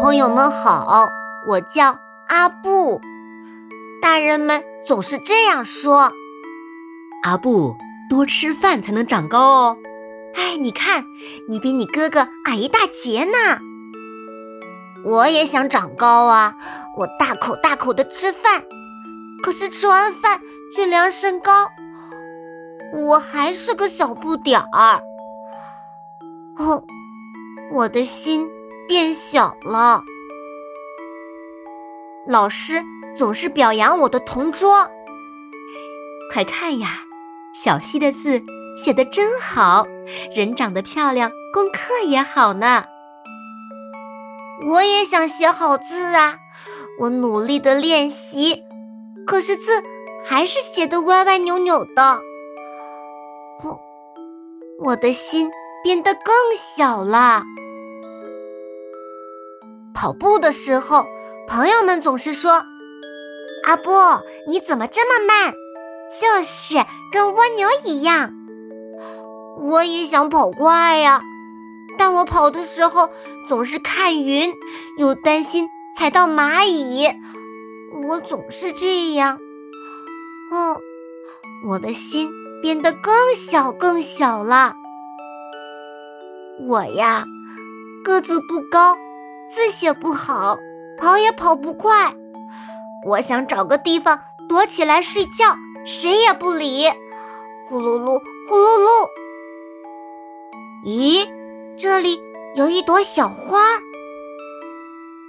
朋友们好，我叫阿布。大人们总是这样说：“阿布，多吃饭才能长高哦。”哎，你看，你比你哥哥矮一大截呢。我也想长高啊！我大口大口的吃饭，可是吃完饭去量身高，我还是个小不点儿。哦，我的心。变小了，老师总是表扬我的同桌。快看呀，小溪的字写的真好，人长得漂亮，功课也好呢。我也想写好字啊，我努力的练习，可是字还是写的歪歪扭扭的。我的心变得更小了。跑步的时候，朋友们总是说：“阿布，你怎么这么慢？就是跟蜗牛一样。”我也想跑快呀，但我跑的时候总是看云，又担心踩到蚂蚁。我总是这样。哦，我的心变得更小更小了。我呀，个子不高。字写不好，跑也跑不快。我想找个地方躲起来睡觉，谁也不理。呼噜噜，呼噜噜。咦，这里有一朵小花。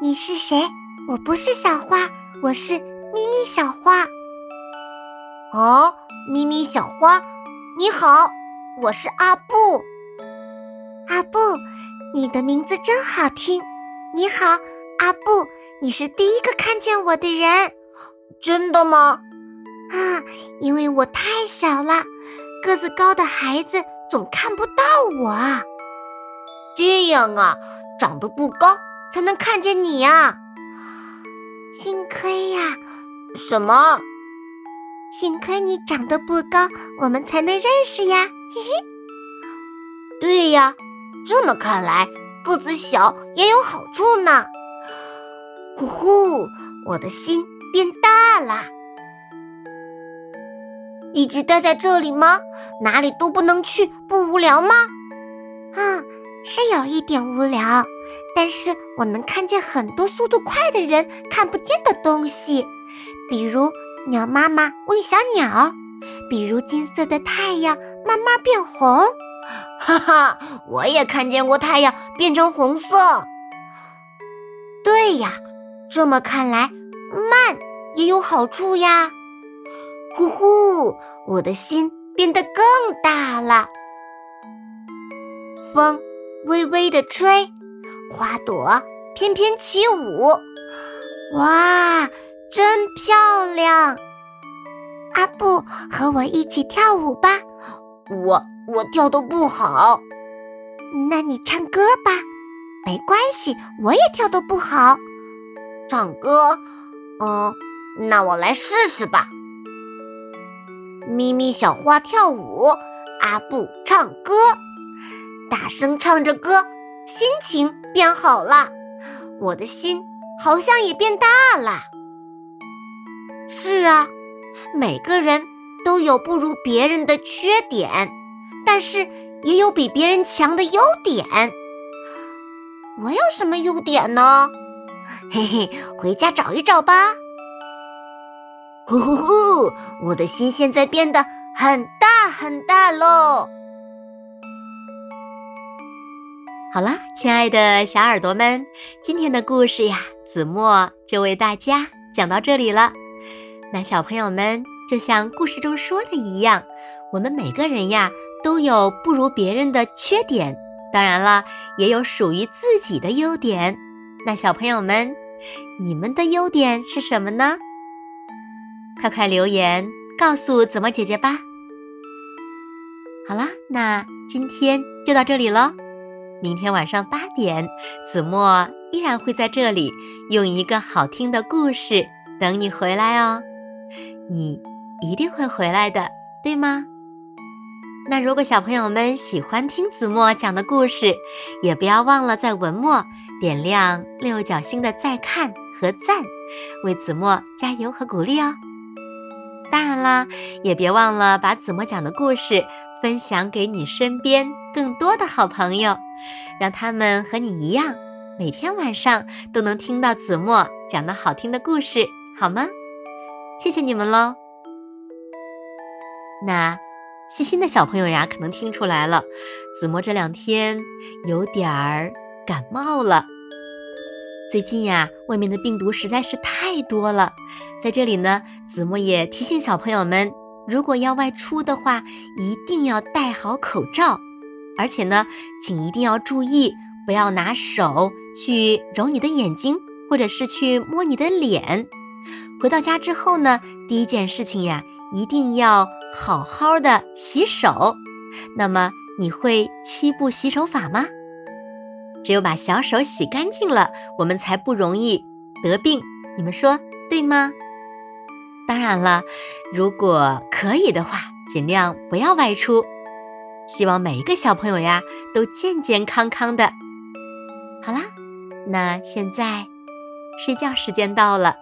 你是谁？我不是小花，我是咪咪小花。哦，咪咪小花，你好，我是阿布。阿布，你的名字真好听。你好，阿布，你是第一个看见我的人，真的吗？啊，因为我太小了，个子高的孩子总看不到我。这样啊，长得不高才能看见你呀。幸亏呀，什么？幸亏你长得不高，我们才能认识呀。嘿嘿。对呀，这么看来。个子小也有好处呢，呼呼，我的心变大了。一直待在这里吗？哪里都不能去，不无聊吗？嗯，是有一点无聊，但是我能看见很多速度快的人看不见的东西，比如鸟妈妈喂小鸟，比如金色的太阳慢慢变红。哈哈，我也看见过太阳变成红色。对呀，这么看来，慢也有好处呀。呼呼，我的心变得更大了。风微微的吹，花朵翩翩起舞。哇，真漂亮！阿布，和我一起跳舞吧。我。我跳的不好，那你唱歌吧。没关系，我也跳的不好。唱歌，嗯，那我来试试吧。咪咪小花跳舞，阿布唱歌，大声唱着歌，心情变好了，我的心好像也变大了。是啊，每个人都有不如别人的缺点。但是也有比别人强的优点。我有什么优点呢？嘿嘿，回家找一找吧。呼 呼呼！我的心现在变得很大很大喽。好了，亲爱的小耳朵们，今天的故事呀，子墨就为大家讲到这里了。那小朋友们，就像故事中说的一样，我们每个人呀。都有不如别人的缺点，当然了，也有属于自己的优点。那小朋友们，你们的优点是什么呢？快快留言告诉子墨姐姐吧。好啦，那今天就到这里喽。明天晚上八点，子墨依然会在这里用一个好听的故事等你回来哦。你一定会回来的，对吗？那如果小朋友们喜欢听子墨讲的故事，也不要忘了在文末点亮六角星的再看和赞，为子墨加油和鼓励哦。当然啦，也别忘了把子墨讲的故事分享给你身边更多的好朋友，让他们和你一样，每天晚上都能听到子墨讲的好听的故事，好吗？谢谢你们喽。那细心的小朋友呀，可能听出来了，子墨这两天有点儿感冒了。最近呀，外面的病毒实在是太多了。在这里呢，子墨也提醒小朋友们，如果要外出的话，一定要戴好口罩，而且呢，请一定要注意，不要拿手去揉你的眼睛，或者是去摸你的脸。回到家之后呢，第一件事情呀，一定要好好的洗手。那么，你会七步洗手法吗？只有把小手洗干净了，我们才不容易得病。你们说对吗？当然了，如果可以的话，尽量不要外出。希望每一个小朋友呀都健健康康的。好啦，那现在睡觉时间到了，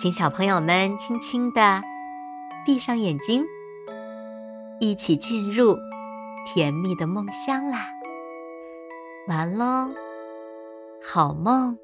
请小朋友们轻轻的闭上眼睛，一起进入甜蜜的梦乡啦。完喽，好梦。